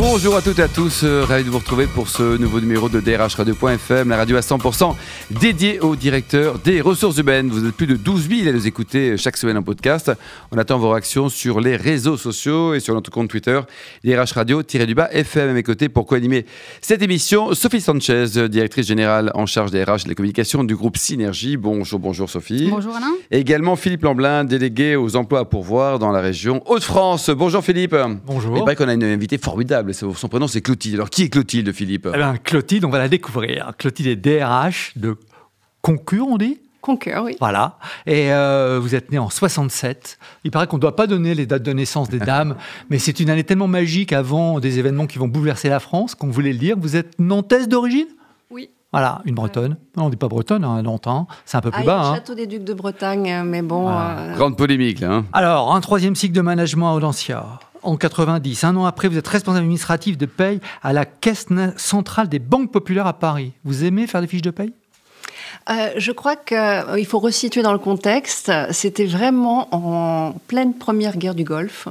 Bonjour à toutes et à tous, euh, ravi de vous retrouver pour ce nouveau numéro de DRH Radio.fm, la radio à 100% dédiée au directeur des ressources humaines. Vous êtes plus de 12 000 à nous écouter chaque semaine en podcast. On attend vos réactions sur les réseaux sociaux et sur notre compte Twitter, DRH Radio-du-bas FM à mes côtés pour co-animer cette émission. Sophie Sanchez, directrice générale en charge des RH et des communications du groupe Synergie. Bonjour, bonjour Sophie. Bonjour Alain. Et également Philippe Lamblin, délégué aux emplois à pourvoir dans la région Hauts-de-France. Bonjour Philippe. Bonjour. Il paraît qu'on a une invitée formidable son prénom c'est Clotilde. Alors qui est Clotilde, Philippe? Eh bien, Clotilde, on va la découvrir. Clotilde est DRH de Concur, on dit? Concur, oui. Voilà. Et euh, vous êtes né en 67. Il paraît qu'on ne doit pas donner les dates de naissance des dames, mais c'est une année tellement magique avant des événements qui vont bouleverser la France qu'on voulait le dire. Vous êtes nantaise d'origine? Oui. Voilà, une bretonne. Non, on ne dit pas bretonne, hein, longtemps. C'est un peu plus ah, bas. Le hein. château des Ducs de Bretagne, mais bon. Euh, Grande polémique, là. Hein. Alors, un troisième cycle de management à Audencia en 90. Un an après, vous êtes responsable administratif de paye à la Caisse centrale des banques populaires à Paris. Vous aimez faire des fiches de paye? Euh, je crois qu'il euh, faut resituer dans le contexte. C'était vraiment en pleine première guerre du Golfe.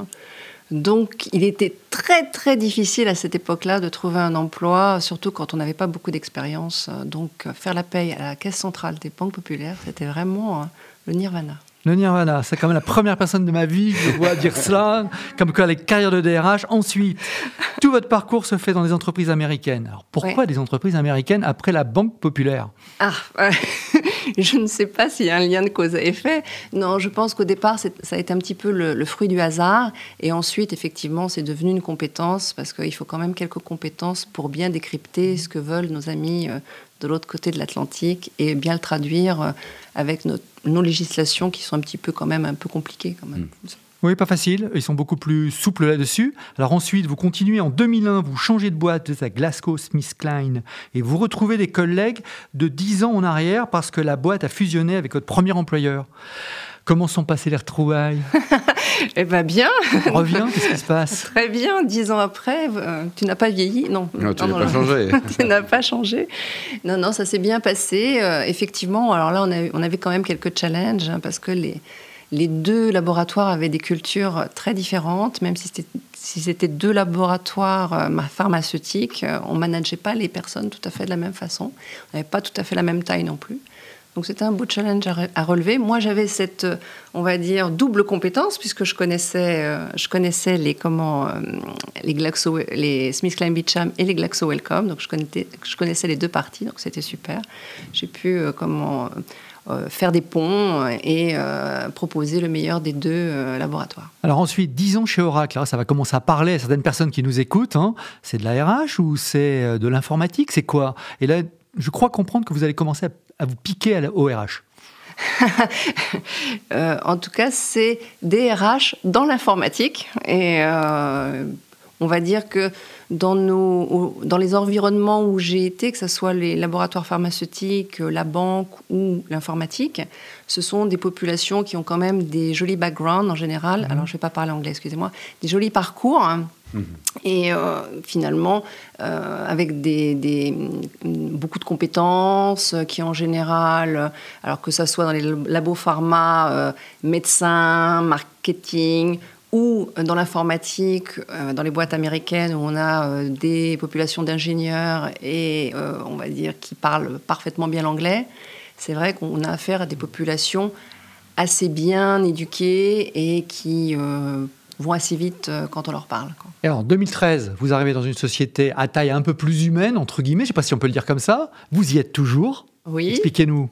Donc, il était très, très difficile à cette époque-là de trouver un emploi, surtout quand on n'avait pas beaucoup d'expérience. Donc, faire la paye à la Caisse centrale des banques populaires, c'était vraiment euh, le nirvana. Le Nirvana, c'est quand même la première personne de ma vie que je vois dire cela, comme quoi les carrières de DRH. Ensuite, tout votre parcours se fait dans des entreprises américaines. Alors pourquoi des entreprises américaines après la Banque Populaire? Ah, je ne sais pas s'il y a un lien de cause à effet. Non, je pense qu'au départ, ça a été un petit peu le, fruit du hasard. Et ensuite, effectivement, c'est devenu une compétence parce qu'il faut quand même quelques compétences pour bien décrypter ce que veulent nos amis euh, de l'autre côté de l'Atlantique et bien le traduire euh, avec nos, législations qui sont un petit peu quand même un peu compliquées quand même. Hmm. Oui, pas facile. Ils sont beaucoup plus souples là-dessus. Alors ensuite, vous continuez en 2001, vous changez de boîte, vous à Glasgow Smith Klein et vous retrouvez des collègues de 10 ans en arrière parce que la boîte a fusionné avec votre premier employeur. Comment sont passées les retrouvailles Eh bien, bien. Reviens, qu'est-ce qui se passe Très bien, dix ans après, euh, tu n'as pas vieilli Non, non tu n'as pas changé. tu n'as pas changé. Non, non, ça s'est bien passé. Euh, effectivement, alors là, on, on, avait quand même quelques challenges hein, parce que les, les deux laboratoires avaient des cultures très différentes, même si c'était si c'était deux laboratoires euh, pharmaceutiques, on ne manageait pas les personnes tout à fait de la même façon. On n'avait pas tout à fait la même taille non plus. Donc c'était un beau challenge à, relever. Moi, j'avais cette, euh, on va dire, double compétence puisque je connaissais, euh, je connaissais les comment, euh, les Glaxo, les Klein Beecham et les Glaxo Wellcome. Donc je connaissais, je connaissais les deux parties. Donc c'était super. J'ai pu comment faire des ponts et proposer le meilleur des deux laboratoires. Alors ensuite, 10 ans chez Oracle, ça va commencer à parler à certaines personnes qui nous écoutent. Hein. C'est de la RH ou c'est de l'informatique? C'est quoi? Et là, je crois comprendre que vous allez commencer à à vous piquer au RH euh, en tout cas, c'est DRH dans l'informatique. Et euh, on va dire que dans, nos, dans les environnements où j'ai été, que ce soit les laboratoires pharmaceutiques, la banque ou l'informatique, ce sont des populations qui ont quand même des jolis backgrounds en général. Mhm. Alors, je ne vais pas parler anglais, excusez-moi. Des jolis parcours. Hein. Et euh, finalement, euh, avec des, beaucoup de compétences qui, en général, alors que ce soit dans les labos pharma, euh, médecins, marketing ou dans l'informatique, dans les boîtes américaines où on a des populations d'ingénieurs et on va dire qui parlent parfaitement bien l'anglais, c'est vrai qu'on a affaire à des populations assez bien éduquées et qui vont assez vite euh, quand on leur parle. Et en 2013, vous arrivez dans une société à taille un peu plus humaine, entre guillemets, je ne sais pas si on peut le dire comme ça. Vous y êtes toujours. Oui. Expliquez-nous.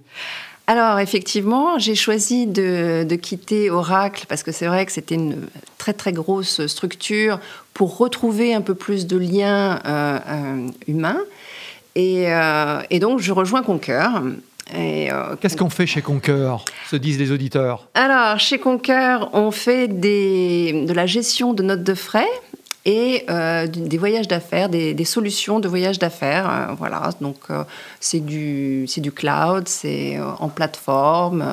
Alors effectivement, j'ai choisi de, quitter Oracle parce que c'est vrai que c'était une très très grosse structure pour retrouver un peu plus de liens euh, euh, humains. Et, et, donc je rejoins Concur euh, Qu'est-ce qu'on fait chez Concur se disent les auditeurs Alors, chez Concur, on fait des, de la gestion de notes de frais et euh, des voyages d'affaires, des, solutions de voyages d'affaires. Euh, voilà, donc c'est du, du cloud, c'est en plateforme,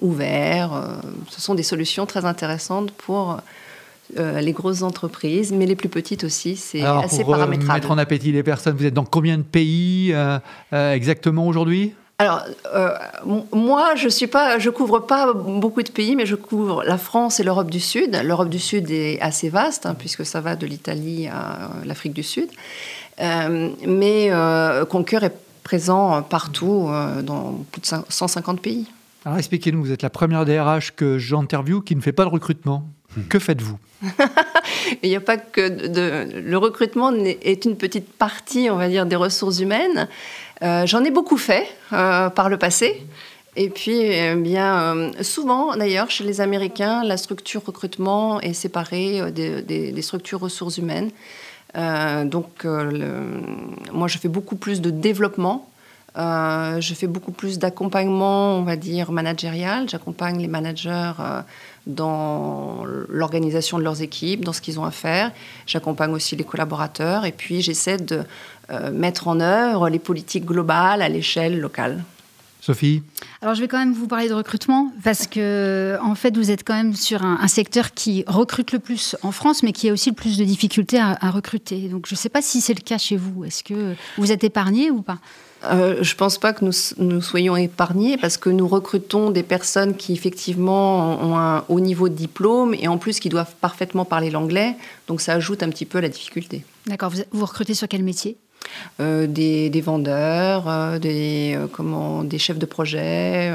ouvert. ce sont des solutions très intéressantes pour les grosses entreprises, mais les plus petites aussi, c'est assez pour, paramétrable. mettre en appétit les personnes, vous êtes dans combien de pays exactement aujourd'hui? Alors, euh, moi, je suis pas, je couvre pas beaucoup de pays, mais je couvre la France et l'Europe du Sud. L'Europe du Sud est assez vaste, hein, puisque ça va de l'Italie à l'Afrique du Sud. Euh, mais euh, Concur est présent partout, euh, dans plus de 150 pays. Alors expliquez-nous, vous êtes la première DRH que j'interviewe qui ne fait pas de recrutement. Que faites-vous? Il n'y a pas que de, le recrutement est une petite partie, on va dire, des ressources humaines. Euh, j'en ai beaucoup fait euh, par le passé. Et puis, eh bien, euh, souvent, d'ailleurs, chez les Américains, la structure recrutement est séparée des, structures ressources humaines. donc, moi, je fais beaucoup plus de développement. je fais beaucoup plus d'accompagnement, on va dire, managérial. J'accompagne les managers dans l'organisation de leurs équipes, dans ce qu'ils ont à faire. J'accompagne aussi les collaborateurs et puis j'essaie de euh, mettre en œuvre les politiques globales à l'échelle locale. Sophie Alors je vais quand même vous parler de recrutement parce que en fait vous êtes quand même sur un, secteur qui recrute le plus en France mais qui a aussi le plus de difficultés à, à recruter. Donc je ne sais pas si c'est le cas chez vous. Est-ce que vous êtes épargné ou pas? Euh, je ne pense pas que nous, nous, soyons épargnés parce que nous recrutons des personnes qui effectivement ont un haut niveau de diplôme et en plus qui doivent parfaitement parler l'anglais. Donc ça ajoute un petit peu à la difficulté. D'accord. Vous, vous recrutez sur quel métier? Euh, des, vendeurs, euh, des, comment, des chefs de projet,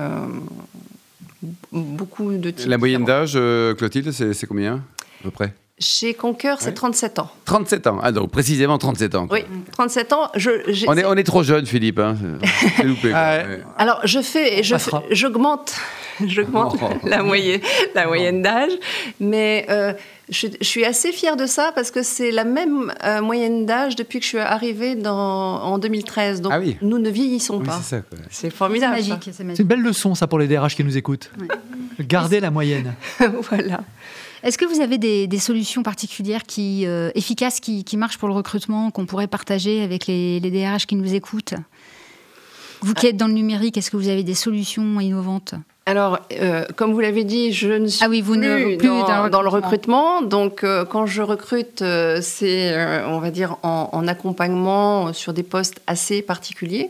beaucoup de types. La moyenne d'âge, Clotilde, c'est combien à peu près? Chez Conquer, c'est 37 ans. 37 ans, ah donc précisément 37 ans. Oui, 37 ans. Je, on, est, on est trop jeune, Philippe. Hein. loupé, ah Alors, je fais, j'augmente, j'augmente oh. la moyenne, la moyenne d'âge, mais euh, je, suis assez fière de ça parce que c'est la même euh, moyenne d'âge depuis que je suis arrivée dans, en 2013. Donc, ah nous ne vieillissons pas. C'est formidable. C'est magique. C'est une belle leçon, ça, pour les DRH qui nous écoutent. Garder la moyenne. voilà. Est-ce que vous avez des, solutions particulières qui, euh, efficaces qui, marchent pour le recrutement, qu'on pourrait partager avec les, les DRH qui nous écoutent? Vous qui êtes dans le numérique, est-ce que vous avez des solutions innovantes? Alors, euh, comme vous l'avez dit, je ne suis ah oui, vous plus, plus dans, le recrutement. Donc, euh, quand je recrute, euh, c'est, on va dire, en, accompagnement sur des postes assez particuliers.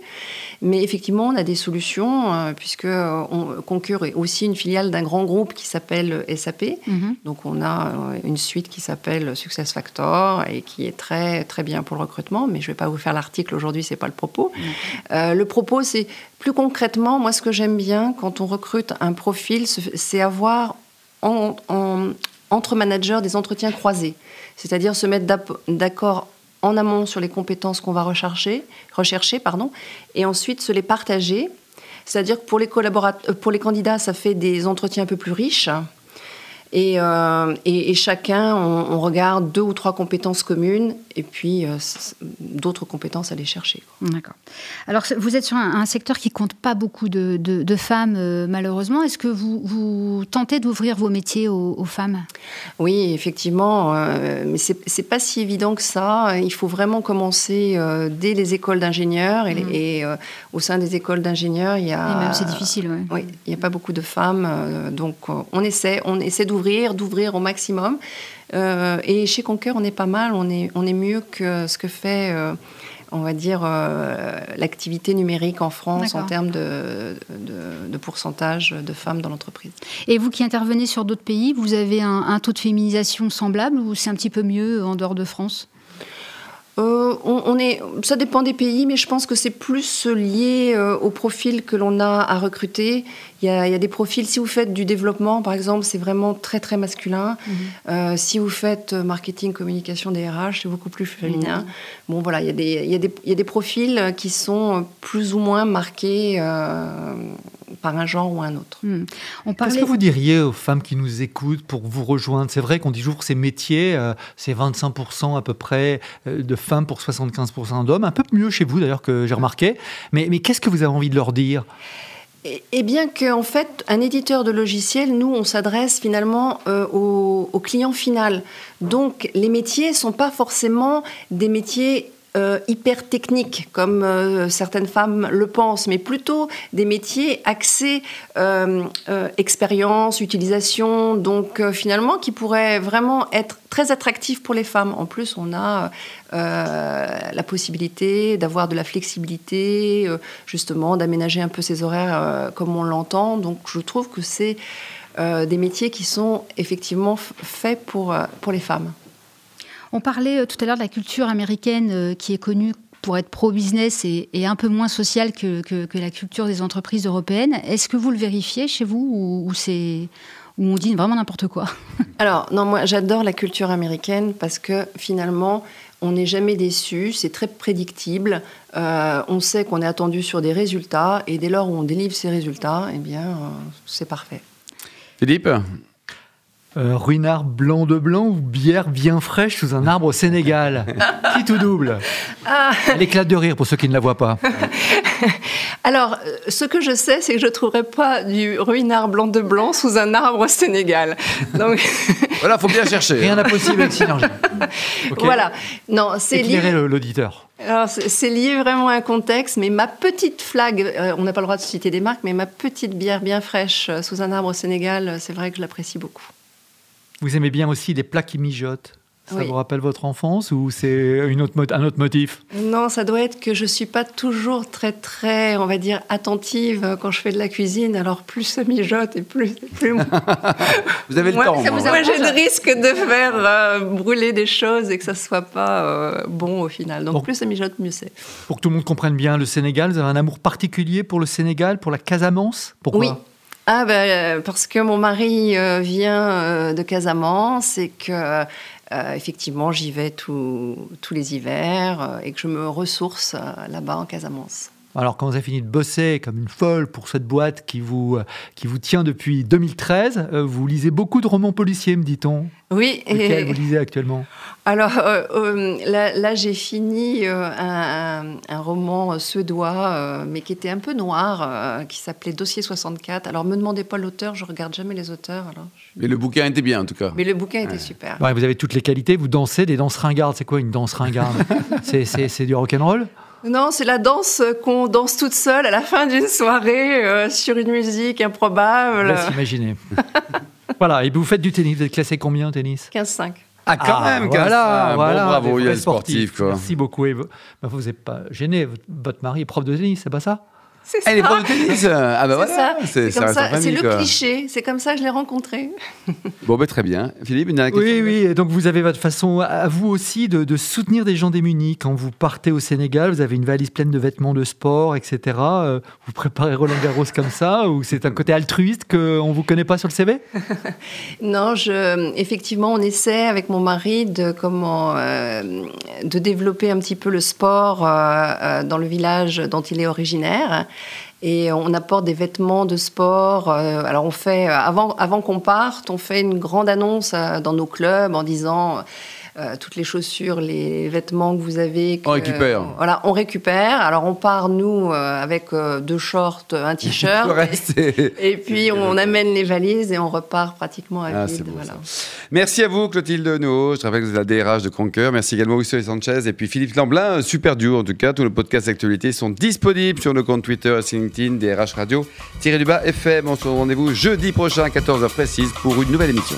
Mais effectivement, on a des solutions, puisque on, Concur est aussi une filiale d'un grand groupe qui s'appelle SAP. Mhm. Donc, on a une suite qui s'appelle SuccessFactor et qui est très, très bien pour le recrutement. Mais je ne vais pas vous faire l'article aujourd'hui, ce n'est pas le propos. le propos, c'est plus concrètement, moi, ce que j'aime bien quand on recrute un profil, c'est avoir entre managers des entretiens croisés, c'est-à-dire se mettre d'accord en amont sur les compétences qu'on va rechercher, rechercher pardon, et ensuite se les partager. C'est-à-dire que pour les, collaborateurs, pour les candidats, ça fait des entretiens un peu plus riches. Euh, et, chacun, on, regarde deux ou trois compétences communes et puis euh, d'autres compétences à aller chercher. D'accord. Alors, vous êtes sur un, secteur qui compte pas beaucoup de, femmes, euh, malheureusement. Est-ce que vous, vous tentez d'ouvrir vos métiers aux, femmes? Oui, effectivement. mais c'est pas si évident que ça. Il faut vraiment commencer dès les écoles d'ingénieurs. Et, mmh. au sein des écoles d'ingénieurs, il y a. C'est difficile, Oui, il n'y a pas beaucoup de femmes. donc, on essaie, on essaie d'ouvrir d'ouvrir, au maximum. Euh, et chez Conquer, on est pas mal, on est, on est mieux que ce que fait, euh, on va dire, euh, l'activité numérique en France en termes de, de, pourcentage de femmes dans l'entreprise. Et vous qui intervenez sur d'autres pays, vous avez un, un taux de féminisation semblable ou c'est un petit peu mieux en dehors de France? Euh, on, est, ça dépend des pays, mais je pense que c'est plus lié euh, au profil que l'on a à recruter. Il y, a, des profils, si vous faites du développement, par exemple, c'est vraiment très très masculin. Mhm. Euh, si vous faites marketing, communication, DRH, c'est beaucoup plus féminin. Mhm. Bon, voilà, il y, a des, il, y a des, il y, a des, profils qui sont plus ou moins marqués par un genre ou un autre. Hmm. Qu'est-ce que vous diriez aux femmes qui nous écoutent pour vous rejoindre? C'est vrai qu'on dit toujours que ces métiers, euh, c'est 25% à peu près euh, de femmes pour 75% d'hommes, un peu mieux chez vous d'ailleurs que j'ai remarqué. Mais, mais qu'est-ce que vous avez envie de leur dire? Et bien qu'en fait, un éditeur de logiciels, nous, on s'adresse finalement euh, au, au, client final. Donc, les métiers ne sont pas forcément des métiers euh, hyper techniques comme euh, certaines femmes le pensent, mais plutôt des métiers axés expérience, utilisation, donc finalement qui pourraient vraiment être très attractifs pour les femmes. En plus, on a la possibilité d'avoir de la flexibilité, justement, d'aménager un peu ses horaires comme on l'entend. Donc je trouve que c'est des métiers qui sont effectivement faits pour les femmes. On parlait euh, tout à l'heure de la culture américaine euh, qui est connue pour être pro-business et, un peu moins sociale que, la culture des entreprises européennes. Est-ce que vous le vérifiez chez vous ou, c'est où on dit vraiment n'importe quoi? Alors, non, moi j'adore la culture américaine parce que finalement, on n'est jamais déçu, c'est très prédictible, euh, on sait qu'on est attendu sur des résultats et dès lors où on délivre ces résultats, eh bien, c'est parfait. Philippe? Euh, ruinard blanc de blanc ou bière bien fraîche sous un arbre au Sénégal Qui tout double ah. L'éclat de rire pour ceux qui ne la voient pas. Alors, euh, ce que je sais, c'est que je ne trouverai pas du ruinard blanc de blanc sous un arbre au Sénégal. Donc... voilà, faut bien chercher. Rien d'impossible avec synergie. Voilà. Non, c'est lié. l'auditeur. c'est lié vraiment à un contexte, mais ma petite flag, euh, on n'a pas le droit de citer des marques, mais ma petite bière bien fraîche sous un arbre au Sénégal, c'est vrai que je l'apprécie beaucoup. Vous aimez bien aussi les plats qui mijotent ça vous rappelle votre enfance ou c'est une autre, un autre motif? Non, ça doit être que je suis pas toujours très, très, on va dire, attentive quand je fais de la cuisine. Alors plus ça mijote et plus... plus... vous avez le temps. Moi, j'ai le risque de faire euh, brûler des choses et que ça soit pas euh, bon au final. Donc plus ça mijote, mieux c'est. Pour que tout le monde comprenne bien le Sénégal, vous avez un amour particulier pour le Sénégal, pour la Casamance? Pourquoi? Oui. Ah ben, parce que mon mari euh, vient euh, de Casamance et que effectivement j'y vais tous les hivers et que je me ressource là-bas en Casamance. Alors, quand vous avez fini de bosser comme une folle pour cette boîte qui vous, qui vous tient depuis 2013, vous lisez beaucoup de romans policiers, me dit-on. Oui. et... vous lisez actuellement? Alors euh, euh, là, j'ai fini euh, un, roman suédois, mais qui était un peu noir, qui s'appelait Dossier 64. Alors me demandez pas l'auteur, je regarde jamais les auteurs. Alors, Mais le bouquin était bien en tout cas. Mais le bouquin était super. vous avez toutes les qualités, vous dansez des danses ringardes. C'est quoi une danse ringarde? C'est du rock'n'roll? Non, c'est la danse qu'on danse toute seule à la fin d'une soirée sur une musique improbable. Laisse imaginer. voilà, et vous faites du tennis, vous êtes classé combien au tennis 15-5. Ah, quand ah, même, voilà, voilà, bravo, il y a sportif. Quoi. Merci beaucoup. vous n'êtes pas gêné, votre mari est prof de tennis, c'est pas ça? C'est ça. Elle est prof de tennis. Ah ben voilà. C'est C'est le cliché. C'est comme ça que je l'ai rencontré. bon, ben très bien. Philippe, une question Oui, oui. Donc vous avez votre façon à vous aussi de, soutenir des gens démunis. Quand vous partez au Sénégal, vous avez une valise pleine de vêtements de sport, etc. Euh, vous préparez Roland Garros comme ça ou c'est un côté altruiste qu'on ne vous connaît pas sur le CV Non, je, effectivement, on essaie avec mon mari de, comment, euh, de développer un petit peu le sport euh, dans le village dont il est originaire et on apporte des vêtements de sport. Euh, alors on fait, avant, avant qu'on parte, on fait une grande annonce euh, dans nos clubs en disant euh, toutes les chaussures, les vêtements que vous avez. on récupère. voilà, on récupère. Alors on part nous euh, avec euh, deux shorts, un t-shirt, et, puis on amène les valises et on repart pratiquement à ah, vide. Voilà. Merci à vous Clotilde Deneau. Je rappelle que vous êtes la DRH de Conquer. Merci également Rousseau Sanchez et puis Philippe Lamblin. Super duo en tout cas. Tous nos podcasts d'actualité sont disponibles sur nos comptes Twitter et LinkedIn, DRH Radio, tiré du bas FM. On se rendez-vous jeudi prochain à 14h précise pour une nouvelle émission